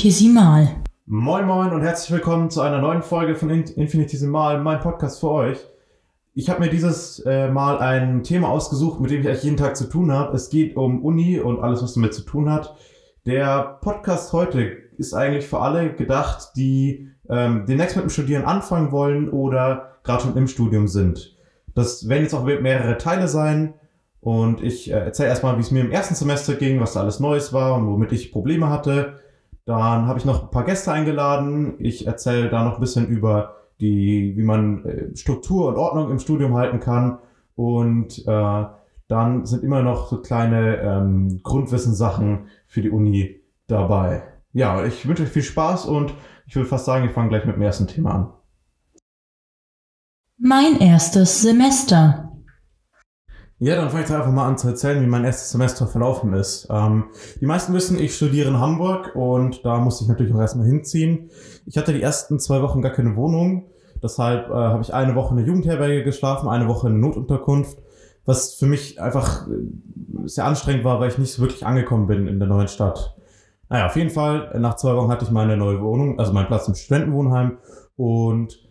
Infinitesimal. Moin Moin und herzlich willkommen zu einer neuen Folge von In Infinitesimal, mein Podcast für euch. Ich habe mir dieses äh, Mal ein Thema ausgesucht, mit dem ich eigentlich jeden Tag zu tun habe. Es geht um Uni und alles, was damit zu tun hat. Der Podcast heute ist eigentlich für alle gedacht, die ähm, demnächst mit dem Studieren anfangen wollen oder gerade schon im Studium sind. Das werden jetzt auch mehrere Teile sein. Und ich äh, erzähle erstmal, wie es mir im ersten Semester ging, was da alles Neues war und womit ich Probleme hatte. Dann habe ich noch ein paar Gäste eingeladen. Ich erzähle da noch ein bisschen über die, wie man äh, Struktur und Ordnung im Studium halten kann. Und äh, dann sind immer noch so kleine ähm, Grundwissenssachen für die Uni dabei. Ja, ich wünsche euch viel Spaß und ich würde fast sagen, wir fangen gleich mit dem ersten Thema an. Mein erstes Semester. Ja, dann fange ich einfach mal an zu erzählen, wie mein erstes Semester verlaufen ist. Ähm, die meisten wissen, ich studiere in Hamburg und da musste ich natürlich auch erstmal hinziehen. Ich hatte die ersten zwei Wochen gar keine Wohnung. Deshalb äh, habe ich eine Woche in der Jugendherberge geschlafen, eine Woche in der Notunterkunft, was für mich einfach äh, sehr anstrengend war, weil ich nicht so wirklich angekommen bin in der neuen Stadt. Naja, auf jeden Fall, nach zwei Wochen hatte ich meine neue Wohnung, also meinen Platz im Studentenwohnheim und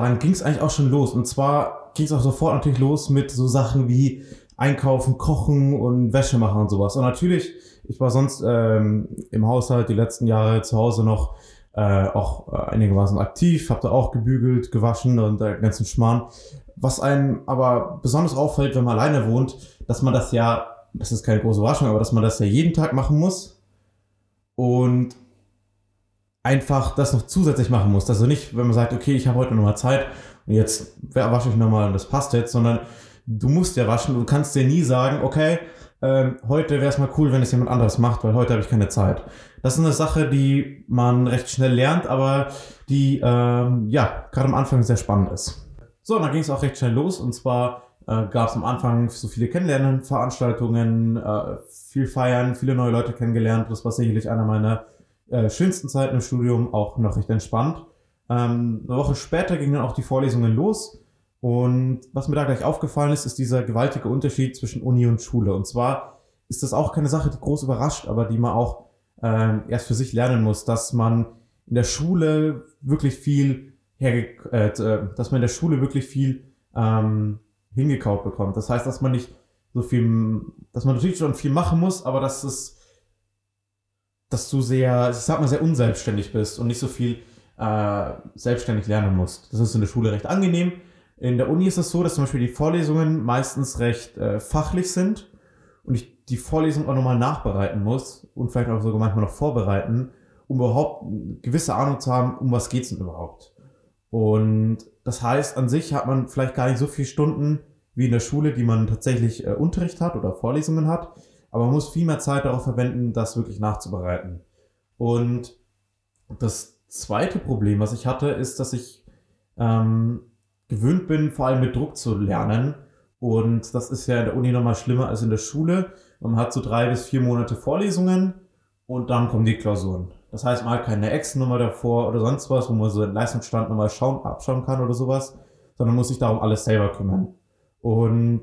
dann ging es eigentlich auch schon los. Und zwar ging es auch sofort natürlich los mit so Sachen wie Einkaufen, Kochen und Wäsche machen und sowas. Und natürlich, ich war sonst ähm, im Haushalt die letzten Jahre zu Hause noch äh, auch einigermaßen aktiv, habe da auch gebügelt, gewaschen und der ganzen Schmarrn. Was einem aber besonders auffällt, wenn man alleine wohnt, dass man das ja, das ist keine große Überraschung, aber dass man das ja jeden Tag machen muss und einfach das noch zusätzlich machen muss. Also nicht, wenn man sagt, okay, ich habe heute noch mal Zeit jetzt wasche ich nochmal und das passt jetzt, sondern du musst ja waschen. Du kannst dir nie sagen, okay, ähm, heute wäre es mal cool, wenn es jemand anderes macht, weil heute habe ich keine Zeit. Das ist eine Sache, die man recht schnell lernt, aber die ähm, ja gerade am Anfang sehr spannend ist. So, und dann ging es auch recht schnell los und zwar äh, gab es am Anfang so viele Kennenlernen, Veranstaltungen, äh, viel feiern, viele neue Leute kennengelernt. Das war sicherlich einer meiner äh, schönsten Zeiten im Studium, auch noch recht entspannt. Ähm, eine Woche später gingen dann auch die Vorlesungen los. Und was mir da gleich aufgefallen ist, ist dieser gewaltige Unterschied zwischen Uni und Schule. Und zwar ist das auch keine Sache, die groß überrascht, aber die man auch ähm, erst für sich lernen muss, dass man in der Schule wirklich viel herge äh, äh, dass man in der Schule wirklich viel ähm, hingekaut bekommt. Das heißt, dass man nicht so viel, dass man natürlich schon viel machen muss, aber dass es, dass du sehr, ich sag mal, sehr unselbstständig bist und nicht so viel äh, selbstständig lernen musst. Das ist in der Schule recht angenehm. In der Uni ist es so, dass zum Beispiel die Vorlesungen meistens recht äh, fachlich sind und ich die Vorlesung auch nochmal nachbereiten muss und vielleicht auch sogar manchmal noch vorbereiten, um überhaupt eine gewisse Ahnung zu haben, um was geht's denn überhaupt. Und das heißt, an sich hat man vielleicht gar nicht so viele Stunden wie in der Schule, die man tatsächlich äh, Unterricht hat oder Vorlesungen hat, aber man muss viel mehr Zeit darauf verwenden, das wirklich nachzubereiten. Und das zweite Problem, was ich hatte, ist, dass ich ähm, gewöhnt bin, vor allem mit Druck zu lernen. Und das ist ja in der Uni nochmal schlimmer als in der Schule. Man hat so drei bis vier Monate Vorlesungen und dann kommen die Klausuren. Das heißt, man hat keine Ex-Nummer davor oder sonst was, wo man so den Leistungsstand nochmal schauen, abschauen kann oder sowas, sondern muss sich darum alles selber kümmern. Und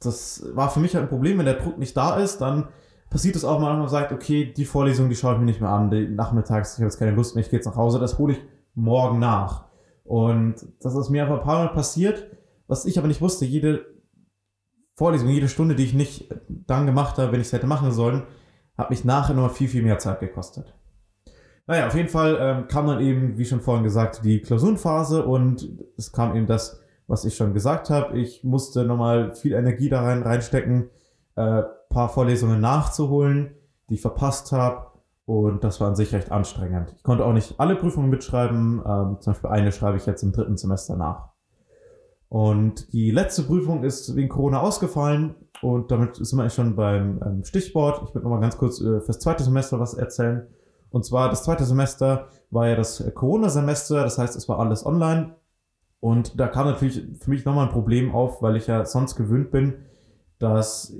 das war für mich halt ein Problem, wenn der Druck nicht da ist, dann passiert es auch mal, dass man sagt, okay, die Vorlesung, die schaue ich mir nicht mehr an, die nachmittags, ich habe jetzt keine Lust mehr, ich gehe jetzt nach Hause, das hole ich morgen nach. Und das ist mir einfach ein paar Mal passiert, was ich aber nicht wusste, jede Vorlesung, jede Stunde, die ich nicht dann gemacht habe, wenn ich es hätte machen sollen, hat mich nachher noch viel, viel mehr Zeit gekostet. Naja, auf jeden Fall ähm, kam dann eben, wie schon vorhin gesagt, die Klausurenphase und es kam eben das, was ich schon gesagt habe. Ich musste nochmal viel Energie da rein reinstecken, äh, paar Vorlesungen nachzuholen, die ich verpasst habe. Und das war an sich recht anstrengend. Ich konnte auch nicht alle Prüfungen mitschreiben. Ähm, zum Beispiel eine schreibe ich jetzt im dritten Semester nach. Und die letzte Prüfung ist wegen Corona ausgefallen. Und damit sind wir eigentlich schon beim ähm, Stichwort. Ich würde nochmal ganz kurz äh, fürs zweite Semester was erzählen. Und zwar das zweite Semester war ja das Corona-Semester. Das heißt, es war alles online. Und da kam natürlich für mich nochmal ein Problem auf, weil ich ja sonst gewöhnt bin, dass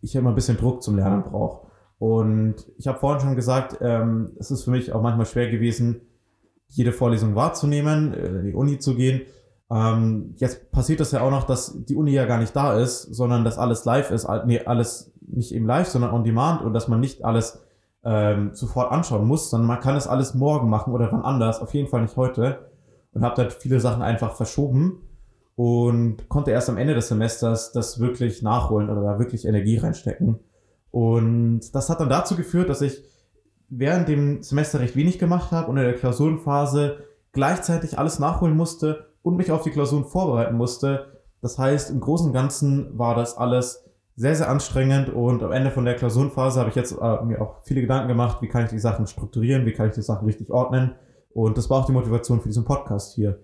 ich immer ein bisschen Druck zum Lernen brauche. Und ich habe vorhin schon gesagt, ähm, es ist für mich auch manchmal schwer gewesen, jede Vorlesung wahrzunehmen, äh, in die Uni zu gehen. Ähm, jetzt passiert das ja auch noch, dass die Uni ja gar nicht da ist, sondern dass alles live ist, nee, alles nicht eben live, sondern on demand und dass man nicht alles ähm, sofort anschauen muss, sondern man kann es alles morgen machen oder wann anders, auf jeden Fall nicht heute. Und habe dann viele Sachen einfach verschoben und konnte erst am Ende des Semesters das wirklich nachholen oder da wirklich Energie reinstecken. Und das hat dann dazu geführt, dass ich während dem Semester recht wenig gemacht habe und in der Klausurenphase gleichzeitig alles nachholen musste und mich auf die Klausuren vorbereiten musste. Das heißt, im Großen und Ganzen war das alles sehr, sehr anstrengend und am Ende von der Klausurenphase habe ich jetzt äh, mir auch viele Gedanken gemacht, wie kann ich die Sachen strukturieren, wie kann ich die Sachen richtig ordnen und das war auch die Motivation für diesen Podcast hier.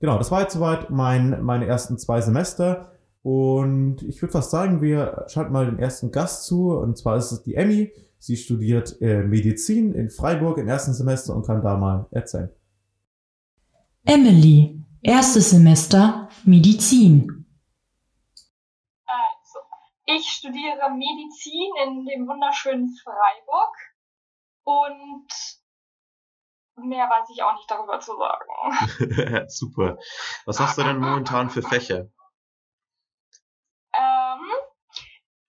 Genau, das war jetzt soweit mein, meine ersten zwei Semester und ich würde fast sagen, wir schalten mal den ersten Gast zu und zwar ist es die Emmy. Sie studiert äh, Medizin in Freiburg im ersten Semester und kann da mal erzählen. Emily, erstes Semester Medizin. Ich studiere Medizin in dem wunderschönen Freiburg und mehr weiß ich auch nicht darüber zu sagen. Super. Was hast du denn momentan für Fächer? Ähm,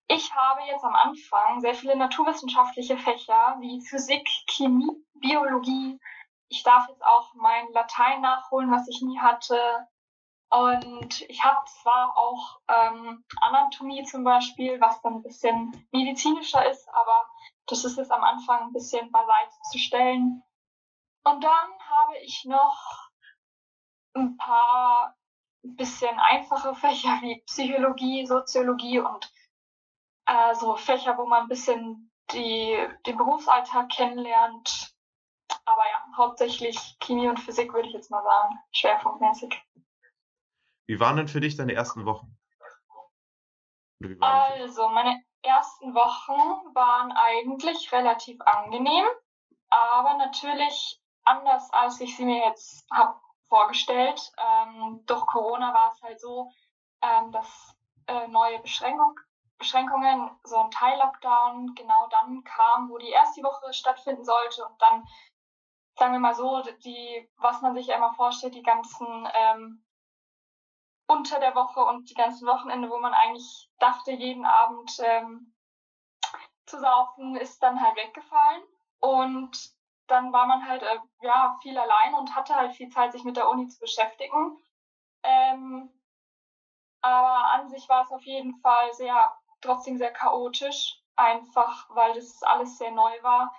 ich habe jetzt am Anfang sehr viele naturwissenschaftliche Fächer wie Physik, Chemie, Biologie. Ich darf jetzt auch mein Latein nachholen, was ich nie hatte. Und ich habe zwar auch ähm, Anatomie zum Beispiel, was dann ein bisschen medizinischer ist, aber das ist jetzt am Anfang ein bisschen beiseite zu stellen. Und dann habe ich noch ein paar bisschen einfache Fächer wie Psychologie, Soziologie und äh, so Fächer, wo man ein bisschen die, den Berufsalltag kennenlernt. Aber ja, hauptsächlich Chemie und Physik würde ich jetzt mal sagen, schwerpunktmäßig. Wie waren denn für dich deine ersten Wochen? Also, meine ersten Wochen waren eigentlich relativ angenehm, aber natürlich anders, als ich sie mir jetzt habe vorgestellt. Ähm, durch Corona war es halt so, ähm, dass äh, neue Beschränkung, Beschränkungen, so ein Teil-Lockdown genau dann kam, wo die erste Woche stattfinden sollte und dann, sagen wir mal so, die, was man sich ja immer vorstellt, die ganzen ähm, unter der Woche und die ganzen Wochenende, wo man eigentlich dachte, jeden Abend ähm, zu saufen, ist dann halt weggefallen. Und dann war man halt äh, ja viel allein und hatte halt viel Zeit, sich mit der Uni zu beschäftigen. Ähm, aber an sich war es auf jeden Fall sehr, trotzdem sehr chaotisch, einfach weil das alles sehr neu war.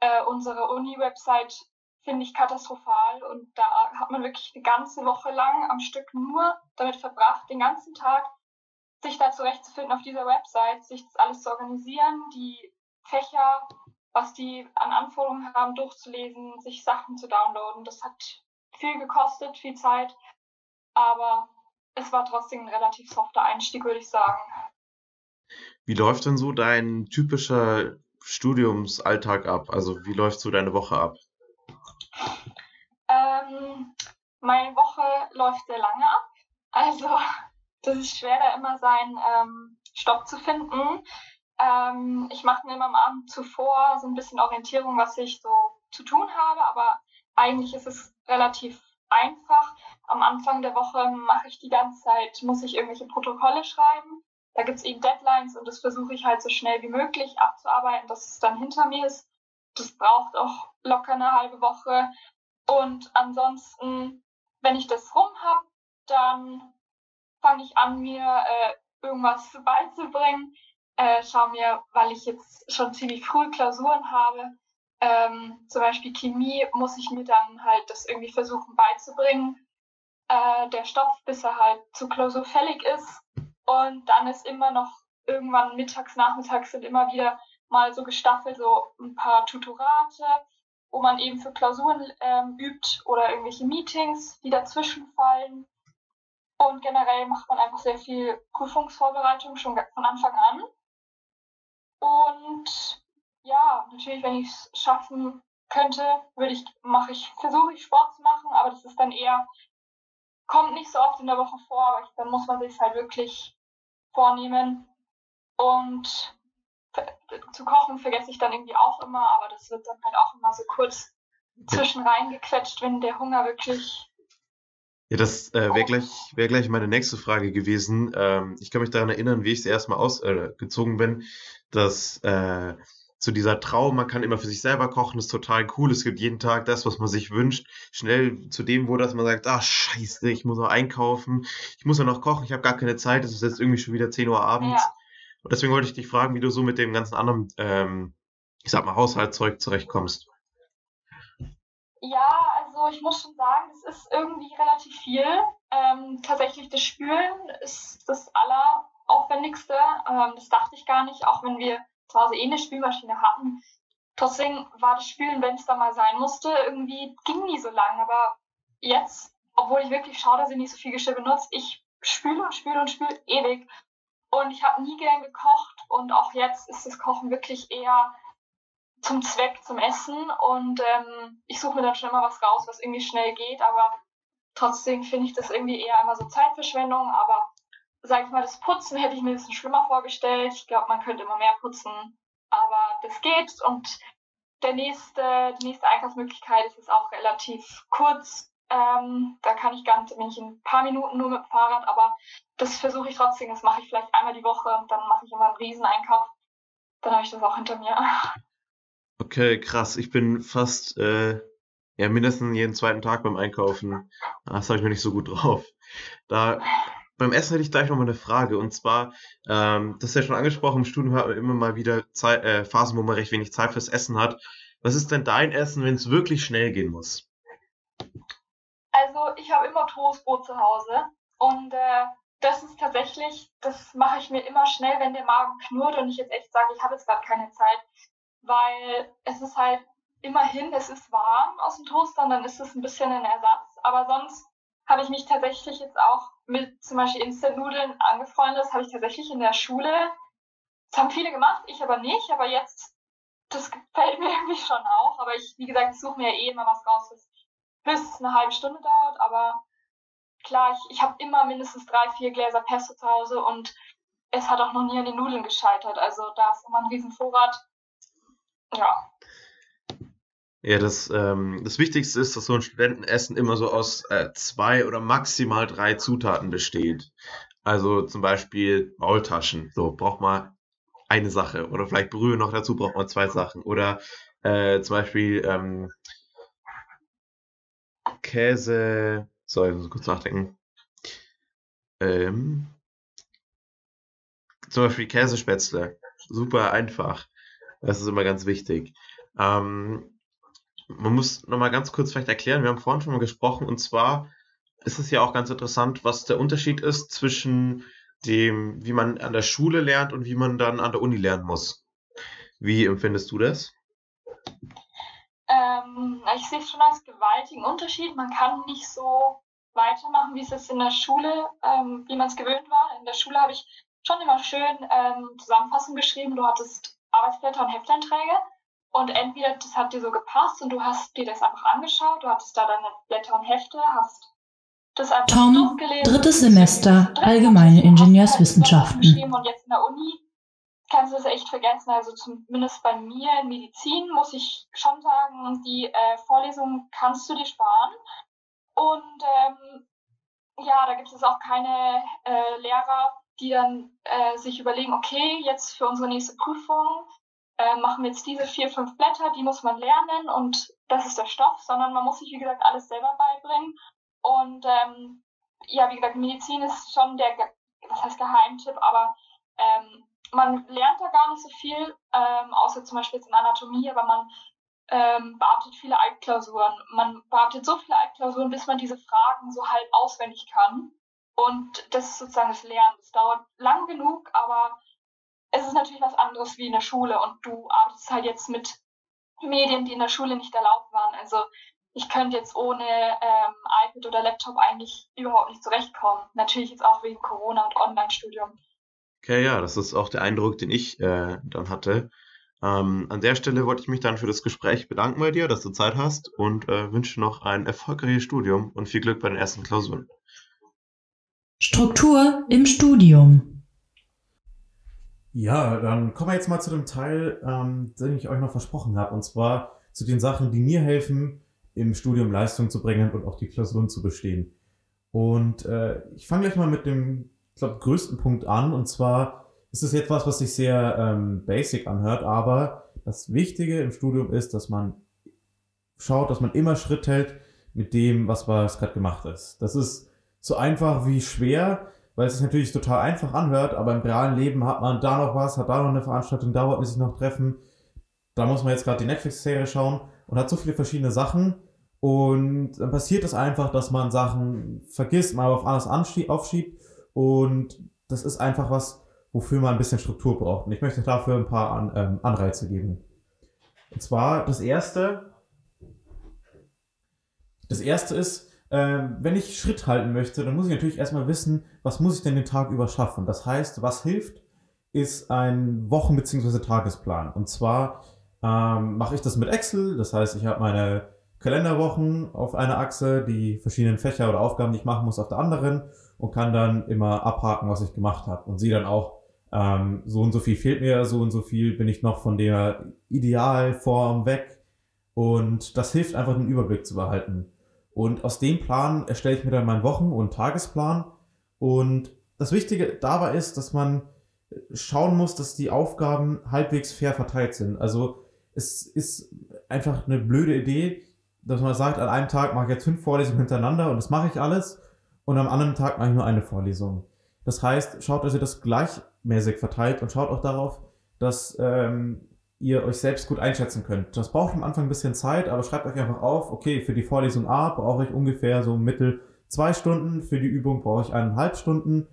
Äh, unsere Uni-Website finde ich katastrophal. Und da hat man wirklich eine ganze Woche lang am Stück nur damit verbracht, den ganzen Tag sich da zurechtzufinden auf dieser Website, sich das alles zu organisieren, die Fächer, was die an Anforderungen haben, durchzulesen, sich Sachen zu downloaden. Das hat viel gekostet, viel Zeit, aber es war trotzdem ein relativ softer Einstieg, würde ich sagen. Wie läuft denn so dein typischer Studiumsalltag ab? Also wie läuft so deine Woche ab? Ähm, meine Woche läuft sehr lange ab. Also das ist schwer, da immer seinen ähm, Stopp zu finden. Ähm, ich mache mir immer am Abend zuvor so ein bisschen Orientierung, was ich so zu tun habe, aber eigentlich ist es relativ einfach. Am Anfang der Woche mache ich die ganze Zeit, muss ich irgendwelche Protokolle schreiben. Da gibt es eben Deadlines und das versuche ich halt so schnell wie möglich abzuarbeiten, dass es dann hinter mir ist. Das braucht auch locker eine halbe Woche. Und ansonsten, wenn ich das rum habe, dann fange ich an, mir äh, irgendwas beizubringen. Äh, schau mir, weil ich jetzt schon ziemlich früh Klausuren habe, ähm, zum Beispiel Chemie, muss ich mir dann halt das irgendwie versuchen beizubringen, äh, der Stoff, bis er halt zur Klausur fällig ist. Und dann ist immer noch irgendwann mittags, nachmittags sind immer wieder mal so gestaffelt so ein paar Tutorate wo man eben für Klausuren ähm, übt oder irgendwelche Meetings, die dazwischen fallen. Und generell macht man einfach sehr viel Prüfungsvorbereitung schon von Anfang an. Und ja, natürlich, wenn ich es schaffen könnte, würde ich, mache ich, versuche ich Sport zu machen, aber das ist dann eher, kommt nicht so oft in der Woche vor, aber dann muss man sich halt wirklich vornehmen. Und zu kochen vergesse ich dann irgendwie auch immer, aber das wird dann halt auch immer so kurz zwischen reingequetscht, wenn der Hunger wirklich. Ja, das äh, wäre gleich, wär gleich meine nächste Frage gewesen. Ähm, ich kann mich daran erinnern, wie ich das erste Mal ausgezogen äh, bin, dass äh, so dieser Traum, man kann immer für sich selber kochen, ist total cool. Es gibt jeden Tag das, was man sich wünscht. Schnell zu dem wurde, dass man sagt, ah, scheiße, ich muss noch einkaufen, ich muss ja noch kochen, ich habe gar keine Zeit, es ist jetzt irgendwie schon wieder 10 Uhr abends. Ja. Und deswegen wollte ich dich fragen, wie du so mit dem ganzen anderen, ähm, ich sag mal, Haushaltszeug zurechtkommst. Ja, also ich muss schon sagen, es ist irgendwie relativ viel. Ähm, tatsächlich das Spülen ist das alleraufwendigste. Ähm, das dachte ich gar nicht, auch wenn wir zu Hause eh eine Spülmaschine hatten. Trotzdem war das Spülen, wenn es da mal sein musste, irgendwie ging nie so lang. Aber jetzt, obwohl ich wirklich schaue, dass ich nicht so viel Geschirr benutze, ich spüle und spüle und spüle ewig. Und ich habe nie gern gekocht und auch jetzt ist das Kochen wirklich eher zum Zweck, zum Essen. Und ähm, ich suche mir dann schon immer was raus, was irgendwie schnell geht. Aber trotzdem finde ich das irgendwie eher immer so Zeitverschwendung. Aber sag ich mal, das Putzen hätte ich mir ein bisschen schlimmer vorgestellt. Ich glaube, man könnte immer mehr putzen, aber das geht. Und der nächste, die nächste Einkaufsmöglichkeit ist jetzt auch relativ kurz. Ähm, da kann ich ganz, bin ich in ein paar Minuten nur mit dem Fahrrad, aber das versuche ich trotzdem. Das mache ich vielleicht einmal die Woche und dann mache ich immer einen Rieseneinkauf. Dann habe ich das auch hinter mir. Okay, krass. Ich bin fast äh, ja mindestens jeden zweiten Tag beim Einkaufen. Das habe ich mir nicht so gut drauf. Da beim Essen hätte ich gleich nochmal eine Frage. Und zwar, ähm, das ist ja schon angesprochen, im Studium hat man immer mal wieder Zeit, äh, Phasen, wo man recht wenig Zeit fürs Essen hat. Was ist denn dein Essen, wenn es wirklich schnell gehen muss? Also ich habe immer Toastbrot zu Hause und äh, das ist tatsächlich, das mache ich mir immer schnell, wenn der Magen knurrt und ich jetzt echt sage, ich habe jetzt gerade keine Zeit, weil es ist halt immerhin, es ist warm aus dem Toaster und dann ist es ein bisschen ein Ersatz, aber sonst habe ich mich tatsächlich jetzt auch mit zum Beispiel Instant-Nudeln angefreundet. Das habe ich tatsächlich in der Schule. Das haben viele gemacht, ich aber nicht. Aber jetzt, das gefällt mir irgendwie schon auch. Aber ich, wie gesagt, suche mir ja eh immer was raus, was höchstens eine halbe Stunde dauert. Aber klar, ich, ich habe immer mindestens drei, vier Gläser Pesto zu Hause und es hat auch noch nie an den Nudeln gescheitert. Also da ist immer ein riesen Vorrat. Ja. Ja, das, ähm, das Wichtigste ist, dass so ein Studentenessen immer so aus äh, zwei oder maximal drei Zutaten besteht. Also zum Beispiel Maultaschen. So, braucht man eine Sache. Oder vielleicht Brühe noch dazu, braucht man zwei Sachen. Oder äh, zum Beispiel ähm, Käse. So, ich muss kurz nachdenken. Ähm, zum Beispiel Käsespätzle. Super einfach. Das ist immer ganz wichtig. Ähm, man muss nochmal ganz kurz vielleicht erklären, wir haben vorhin schon mal gesprochen, und zwar ist es ja auch ganz interessant, was der Unterschied ist zwischen dem, wie man an der Schule lernt und wie man dann an der Uni lernen muss. Wie empfindest du das? Ähm, ich sehe es schon als gewaltigen Unterschied. Man kann nicht so weitermachen, wie es jetzt in der Schule, ähm, wie man es gewöhnt war. In der Schule habe ich schon immer schön ähm, Zusammenfassungen geschrieben. Du hattest Arbeitsblätter und Hefteinträge. Und entweder das hat dir so gepasst und du hast dir das einfach angeschaut, du hattest da deine Blätter und Hefte, hast das einfach Tom, durchgelesen. drittes Semester, allgemeine Ingenieurswissenschaften. Und jetzt in der Uni kannst du das echt vergessen. Also zumindest bei mir in Medizin muss ich schon sagen, die äh, Vorlesungen kannst du dir sparen. Und ähm, ja, da gibt es auch keine äh, Lehrer, die dann äh, sich überlegen, okay, jetzt für unsere nächste Prüfung äh, machen wir jetzt diese vier, fünf Blätter, die muss man lernen und das ist der Stoff, sondern man muss sich, wie gesagt, alles selber beibringen. Und ähm, ja, wie gesagt, Medizin ist schon der, was heißt Geheimtipp, aber ähm, man lernt da gar nicht so viel, ähm, außer zum Beispiel jetzt in Anatomie, aber man ähm, bearbeitet viele Altklausuren. Man bearbeitet so viele Altklausuren, bis man diese Fragen so halb auswendig kann. Und das ist sozusagen das Lernen. Es dauert lang genug, aber es ist natürlich was anderes wie in der Schule und du arbeitest halt jetzt mit Medien, die in der Schule nicht erlaubt waren. Also ich könnte jetzt ohne ähm, iPad oder Laptop eigentlich überhaupt nicht zurechtkommen. Natürlich jetzt auch wegen Corona und Online-Studium. Okay, ja, das ist auch der Eindruck, den ich äh, dann hatte. Ähm, an der Stelle wollte ich mich dann für das Gespräch bedanken bei dir, dass du Zeit hast und äh, wünsche noch ein erfolgreiches Studium und viel Glück bei den ersten Klausuren. Struktur im Studium. Ja, dann kommen wir jetzt mal zu dem Teil, ähm, den ich euch noch versprochen habe, und zwar zu den Sachen, die mir helfen, im Studium Leistung zu bringen und auch die Klausuren zu bestehen. Und äh, ich fange gleich mal mit dem, ich glaube, größten Punkt an, und zwar ist es etwas, was sich sehr ähm, basic anhört, aber das Wichtige im Studium ist, dass man schaut, dass man immer Schritt hält mit dem, was was gerade gemacht ist. Das ist so einfach wie schwer, weil es sich natürlich total einfach anhört, aber im realen Leben hat man da noch was, hat da noch eine Veranstaltung, da wollte man sich noch treffen. Da muss man jetzt gerade die Netflix-Serie schauen und hat so viele verschiedene Sachen. Und dann passiert es einfach, dass man Sachen vergisst, mal auf alles aufschiebt. Und das ist einfach was, wofür man ein bisschen Struktur braucht. Und ich möchte dafür ein paar An ähm, Anreize geben. Und zwar das erste. Das erste ist, ähm, wenn ich Schritt halten möchte, dann muss ich natürlich erstmal wissen, was muss ich denn den Tag über schaffen. Das heißt, was hilft, ist ein Wochen- bzw. Tagesplan. Und zwar ähm, mache ich das mit Excel. Das heißt, ich habe meine Kalenderwochen auf einer Achse, die verschiedenen Fächer oder Aufgaben, die ich machen muss, auf der anderen und kann dann immer abhaken, was ich gemacht habe und sehe dann auch, ähm, so und so viel fehlt mir, so und so viel bin ich noch von der Idealform weg und das hilft einfach den Überblick zu behalten. Und aus dem Plan erstelle ich mir dann meinen Wochen- und Tagesplan und das Wichtige dabei ist, dass man schauen muss, dass die Aufgaben halbwegs fair verteilt sind. Also es ist einfach eine blöde Idee, dass man sagt, an einem Tag mache ich jetzt fünf Vorlesungen hintereinander und das mache ich alles und am anderen Tag mache ich nur eine Vorlesung. Das heißt, schaut, dass ihr das gleichmäßig verteilt und schaut auch darauf, dass ähm, ihr euch selbst gut einschätzen könnt. Das braucht am Anfang ein bisschen Zeit, aber schreibt euch einfach auf, okay, für die Vorlesung A brauche ich ungefähr so mittel zwei Stunden, für die Übung brauche ich eineinhalb Stunden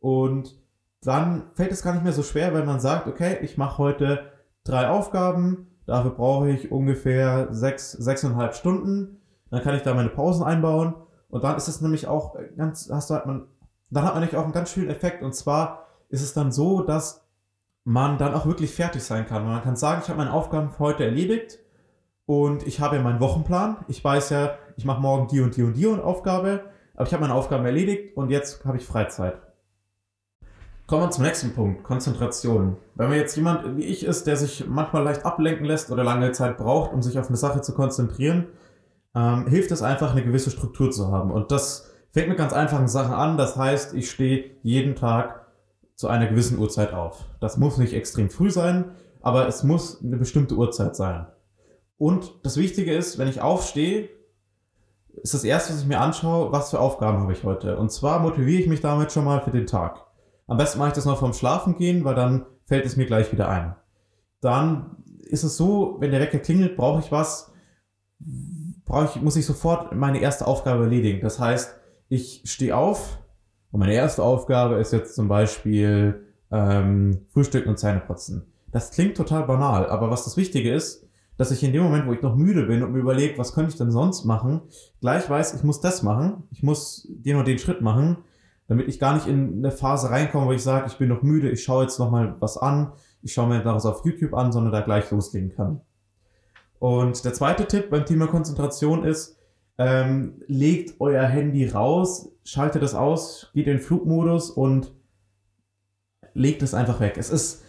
und dann fällt es gar nicht mehr so schwer, wenn man sagt, okay, ich mache heute drei Aufgaben, Dafür brauche ich ungefähr sechs, sechseinhalb Stunden. Dann kann ich da meine Pausen einbauen. Und dann ist es nämlich auch ganz, hast du halt man, dann hat man nämlich auch einen ganz schönen Effekt. Und zwar ist es dann so, dass man dann auch wirklich fertig sein kann. Man kann sagen, ich habe meine Aufgaben für heute erledigt und ich habe ja meinen Wochenplan. Ich weiß ja, ich mache morgen die und die und die und Aufgabe, aber ich habe meine Aufgaben erledigt und jetzt habe ich Freizeit. Kommen wir zum nächsten Punkt, Konzentration. Wenn man jetzt jemand wie ich ist, der sich manchmal leicht ablenken lässt oder lange Zeit braucht, um sich auf eine Sache zu konzentrieren, ähm, hilft es einfach, eine gewisse Struktur zu haben. Und das fängt mit ganz einfachen Sachen an. Das heißt, ich stehe jeden Tag zu einer gewissen Uhrzeit auf. Das muss nicht extrem früh sein, aber es muss eine bestimmte Uhrzeit sein. Und das Wichtige ist, wenn ich aufstehe, ist das erste, was ich mir anschaue, was für Aufgaben habe ich heute. Und zwar motiviere ich mich damit schon mal für den Tag. Am besten mache ich das noch vorm Schlafen gehen, weil dann fällt es mir gleich wieder ein. Dann ist es so, wenn der Wecker klingelt, brauche ich was, brauche ich, muss ich sofort meine erste Aufgabe erledigen. Das heißt, ich stehe auf und meine erste Aufgabe ist jetzt zum Beispiel ähm, Frühstücken und Zähneputzen. Das klingt total banal, aber was das Wichtige ist, dass ich in dem Moment, wo ich noch müde bin und mir überlege, was könnte ich denn sonst machen, gleich weiß, ich muss das machen, ich muss den und den Schritt machen damit ich gar nicht in eine Phase reinkomme, wo ich sage, ich bin noch müde, ich schaue jetzt noch mal was an, ich schaue mir was auf YouTube an, sondern da gleich loslegen kann. Und der zweite Tipp beim Thema Konzentration ist, ähm, legt euer Handy raus, schaltet es aus, geht in Flugmodus und legt es einfach weg. Es ist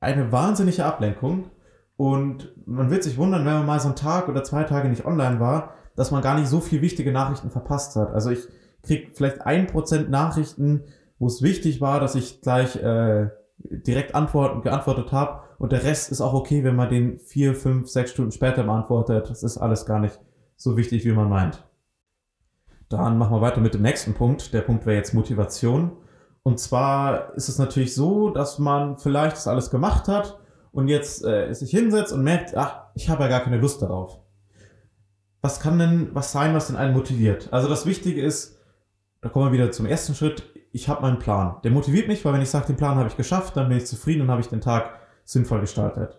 eine wahnsinnige Ablenkung und man wird sich wundern, wenn man mal so einen Tag oder zwei Tage nicht online war, dass man gar nicht so viel wichtige Nachrichten verpasst hat. Also ich kriege vielleicht ein Prozent Nachrichten, wo es wichtig war, dass ich gleich äh, direkt antworten, geantwortet habe. Und der Rest ist auch okay, wenn man den vier, fünf, sechs Stunden später beantwortet. Das ist alles gar nicht so wichtig, wie man meint. Dann machen wir weiter mit dem nächsten Punkt. Der Punkt wäre jetzt Motivation. Und zwar ist es natürlich so, dass man vielleicht das alles gemacht hat und jetzt äh, sich hinsetzt und merkt, ach, ich habe ja gar keine Lust darauf. Was kann denn was sein, was denn einen motiviert? Also das Wichtige ist, da kommen wir wieder zum ersten Schritt. Ich habe meinen Plan. Der motiviert mich, weil wenn ich sage, den Plan habe ich geschafft, dann bin ich zufrieden und habe ich den Tag sinnvoll gestaltet.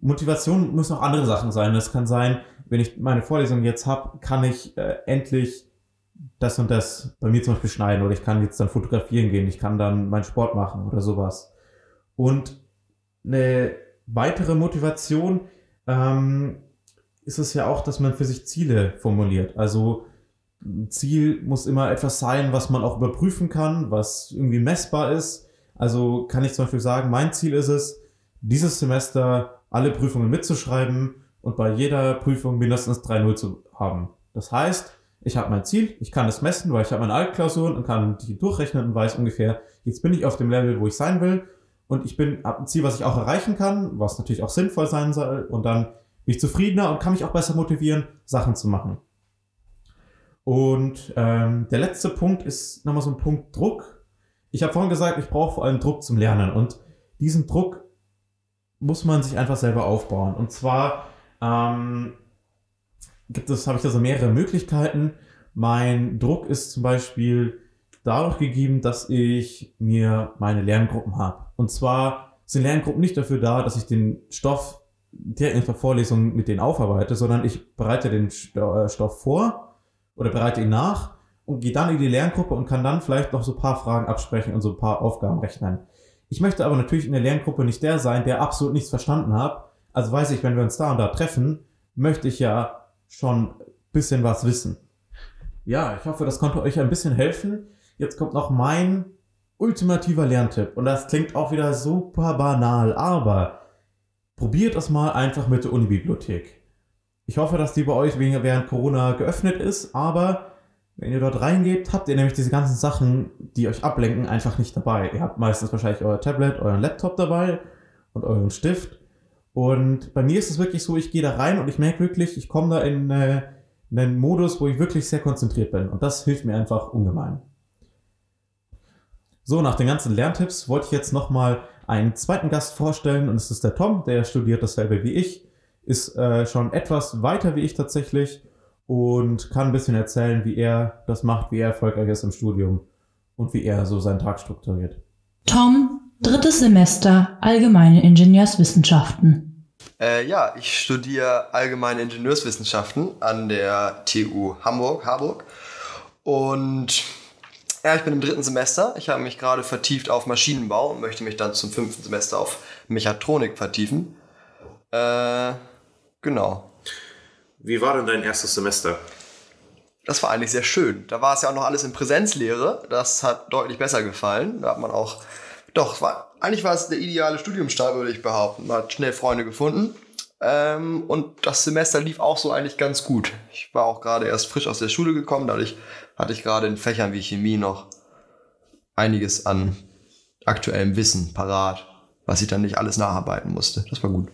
Motivation müssen auch andere Sachen sein. Das kann sein, wenn ich meine Vorlesung jetzt habe, kann ich äh, endlich das und das bei mir zum Beispiel schneiden oder ich kann jetzt dann fotografieren gehen, ich kann dann meinen Sport machen oder sowas. Und eine weitere Motivation ähm, ist es ja auch, dass man für sich Ziele formuliert. Also Ziel muss immer etwas sein, was man auch überprüfen kann, was irgendwie messbar ist. Also kann ich zum Beispiel sagen, mein Ziel ist es, dieses Semester alle Prüfungen mitzuschreiben und bei jeder Prüfung mindestens 3-0 zu haben. Das heißt, ich habe mein Ziel, ich kann es messen, weil ich habe meine Altklausuren und kann die durchrechnen und weiß ungefähr, jetzt bin ich auf dem Level, wo ich sein will. und ich bin ab ein Ziel, was ich auch erreichen kann, was natürlich auch sinnvoll sein soll und dann bin ich zufriedener und kann mich auch besser motivieren, Sachen zu machen. Und ähm, der letzte Punkt ist nochmal so ein Punkt Druck. Ich habe vorhin gesagt, ich brauche vor allem Druck zum Lernen und diesen Druck muss man sich einfach selber aufbauen. Und zwar ähm, gibt es, habe ich da so mehrere Möglichkeiten. Mein Druck ist zum Beispiel dadurch gegeben, dass ich mir meine Lerngruppen habe. Und zwar sind Lerngruppen nicht dafür da, dass ich den Stoff direkt in der Vorlesung mit denen aufarbeite, sondern ich bereite den äh, Stoff vor oder bereite ihn nach und gehe dann in die Lerngruppe und kann dann vielleicht noch so ein paar Fragen absprechen und so ein paar Aufgaben rechnen. Ich möchte aber natürlich in der Lerngruppe nicht der sein, der absolut nichts verstanden hat. Also weiß ich, wenn wir uns da und da treffen, möchte ich ja schon bisschen was wissen. Ja, ich hoffe, das konnte euch ein bisschen helfen. Jetzt kommt noch mein ultimativer Lerntipp. Und das klingt auch wieder super banal, aber probiert es mal einfach mit der Unibibliothek. Ich hoffe, dass die bei euch während Corona geöffnet ist, aber wenn ihr dort reingeht, habt ihr nämlich diese ganzen Sachen, die euch ablenken, einfach nicht dabei. Ihr habt meistens wahrscheinlich euer Tablet, euren Laptop dabei und euren Stift. Und bei mir ist es wirklich so, ich gehe da rein und ich merke wirklich, ich komme da in, äh, in einen Modus, wo ich wirklich sehr konzentriert bin. Und das hilft mir einfach ungemein. So, nach den ganzen Lerntipps wollte ich jetzt nochmal einen zweiten Gast vorstellen und es ist der Tom, der studiert dasselbe wie ich, ist äh, schon etwas weiter wie ich tatsächlich und kann ein bisschen erzählen, wie er das macht, wie er erfolgreich ist im Studium und wie er so seinen Tag strukturiert. Tom, drittes Semester Allgemeine Ingenieurswissenschaften. Äh, ja, ich studiere Allgemeine Ingenieurswissenschaften an der TU Hamburg, Harburg. Und ja, ich bin im dritten Semester. Ich habe mich gerade vertieft auf Maschinenbau und möchte mich dann zum fünften Semester auf Mechatronik vertiefen. Äh, genau. Wie war denn dein erstes Semester? Das war eigentlich sehr schön. Da war es ja auch noch alles in Präsenzlehre. Das hat deutlich besser gefallen. Da hat man auch, doch, war, eigentlich war es der ideale Studiumsstart, würde ich behaupten. Man hat schnell Freunde gefunden. Ähm, und das Semester lief auch so eigentlich ganz gut. Ich war auch gerade erst frisch aus der Schule gekommen. Dadurch hatte ich gerade in Fächern wie Chemie noch einiges an aktuellem Wissen parat, was ich dann nicht alles nacharbeiten musste. Das war gut.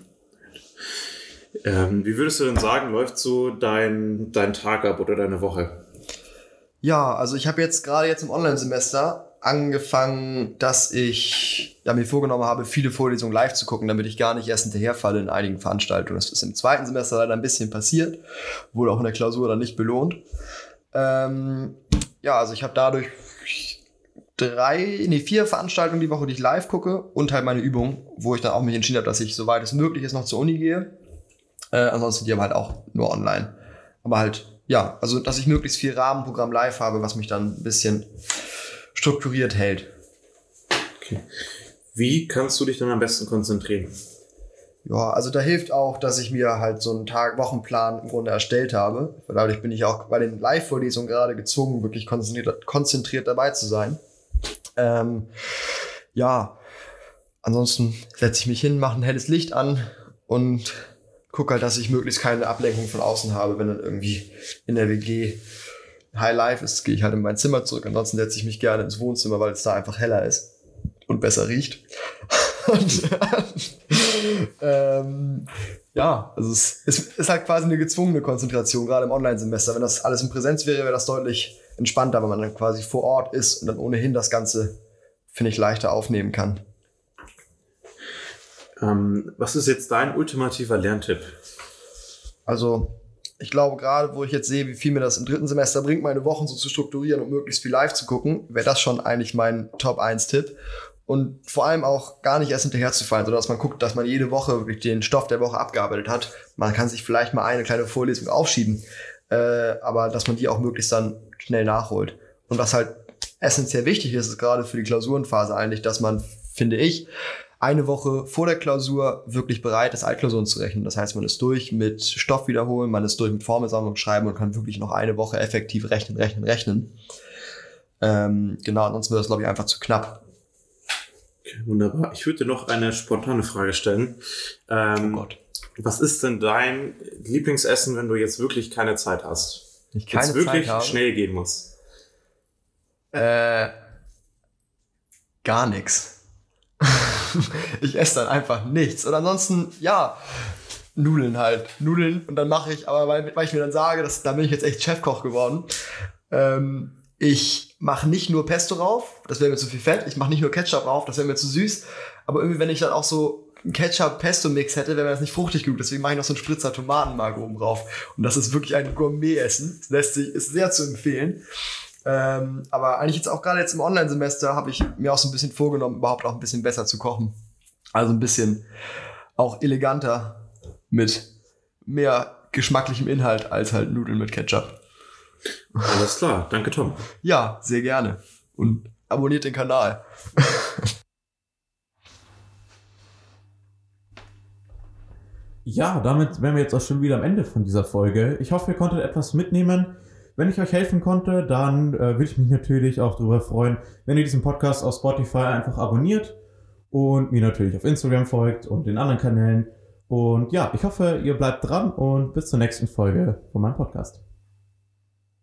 Ähm, wie würdest du denn sagen, läuft so dein, dein Tag ab oder deine Woche? Ja, also ich habe jetzt gerade jetzt im Online-Semester angefangen, dass ich ja, mir vorgenommen habe, viele Vorlesungen live zu gucken, damit ich gar nicht erst hinterherfalle in einigen Veranstaltungen. Das ist im zweiten Semester leider ein bisschen passiert, wurde auch in der Klausur dann nicht belohnt. Ähm, ja, also ich habe dadurch drei, nee, vier Veranstaltungen die Woche, die ich live gucke und halt meine Übung, wo ich dann auch mich entschieden habe, dass ich, soweit es möglich ist, noch zur Uni gehe. Äh, ansonsten die aber halt auch nur online. Aber halt, ja, also dass ich möglichst viel Rahmenprogramm live habe, was mich dann ein bisschen strukturiert hält. Okay. Wie kannst du dich dann am besten konzentrieren? Ja, also da hilft auch, dass ich mir halt so einen Tag, Wochenplan im Grunde erstellt habe. Dadurch bin ich auch bei den Live-Vorlesungen gerade gezwungen, wirklich konzentriert, konzentriert dabei zu sein. Ähm, ja, ansonsten setze ich mich hin, mache ein helles Licht an und gucke halt, dass ich möglichst keine Ablenkung von außen habe, wenn dann irgendwie in der WG High Life ist, gehe ich halt in mein Zimmer zurück. Ansonsten setze ich mich gerne ins Wohnzimmer, weil es da einfach heller ist und besser riecht. und, ähm, ja, also es, es ist halt quasi eine gezwungene Konzentration, gerade im Online-Semester. Wenn das alles in Präsenz wäre, wäre das deutlich entspannter, wenn man dann quasi vor Ort ist und dann ohnehin das Ganze, finde ich, leichter aufnehmen kann. Ähm, was ist jetzt dein ultimativer Lerntipp? Also, ich glaube, gerade wo ich jetzt sehe, wie viel mir das im dritten Semester bringt, meine Wochen so zu strukturieren und möglichst viel live zu gucken, wäre das schon eigentlich mein Top-1-Tipp. Und vor allem auch gar nicht erst hinterher zu fallen, sondern dass man guckt, dass man jede Woche wirklich den Stoff der Woche abgearbeitet hat. Man kann sich vielleicht mal eine kleine Vorlesung aufschieben, äh, aber dass man die auch möglichst dann schnell nachholt. Und was halt essentiell wichtig ist, ist gerade für die Klausurenphase eigentlich, dass man, finde ich, eine Woche vor der Klausur wirklich bereit ist, Altklausuren zu rechnen. Das heißt, man ist durch mit Stoff wiederholen, man ist durch mit Formelsammlung schreiben und kann wirklich noch eine Woche effektiv rechnen, rechnen, rechnen. Ähm, genau, ansonsten wird das, glaube ich, einfach zu knapp. Okay, wunderbar. Ich würde dir noch eine spontane Frage stellen. Ähm, oh Gott. Was ist denn dein Lieblingsessen, wenn du jetzt wirklich keine Zeit hast? Ich keine jetzt wirklich Zeit habe. schnell gehen muss. Äh, gar nix. ich esse dann einfach nichts. Und ansonsten, ja, Nudeln halt. Nudeln. Und dann mache ich, aber weil, weil ich mir dann sage, dass, da bin ich jetzt echt Chefkoch geworden. Ähm, ich mache nicht nur Pesto rauf, das wäre mir zu viel Fett. Ich mache nicht nur Ketchup rauf, das wäre mir zu süß. Aber irgendwie, wenn ich dann auch so Ketchup-Pesto-Mix hätte, wäre mir das nicht fruchtig genug. Deswegen mache ich noch so einen Spritzer Tomatenmark oben drauf. Und das ist wirklich ein Gourmet-Essen. Lässt sich, ist sehr zu empfehlen. Ähm, aber eigentlich jetzt auch gerade jetzt im Online-Semester habe ich mir auch so ein bisschen vorgenommen, überhaupt auch ein bisschen besser zu kochen. Also ein bisschen auch eleganter mit mehr geschmacklichem Inhalt als halt Nudeln mit Ketchup. Alles klar, danke Tom. Ja, sehr gerne. Und abonniert den Kanal. Ja, damit wären wir jetzt auch schon wieder am Ende von dieser Folge. Ich hoffe, ihr konntet etwas mitnehmen. Wenn ich euch helfen konnte, dann äh, würde ich mich natürlich auch darüber freuen, wenn ihr diesen Podcast auf Spotify einfach abonniert und mir natürlich auf Instagram folgt und den anderen Kanälen. Und ja, ich hoffe, ihr bleibt dran und bis zur nächsten Folge von meinem Podcast.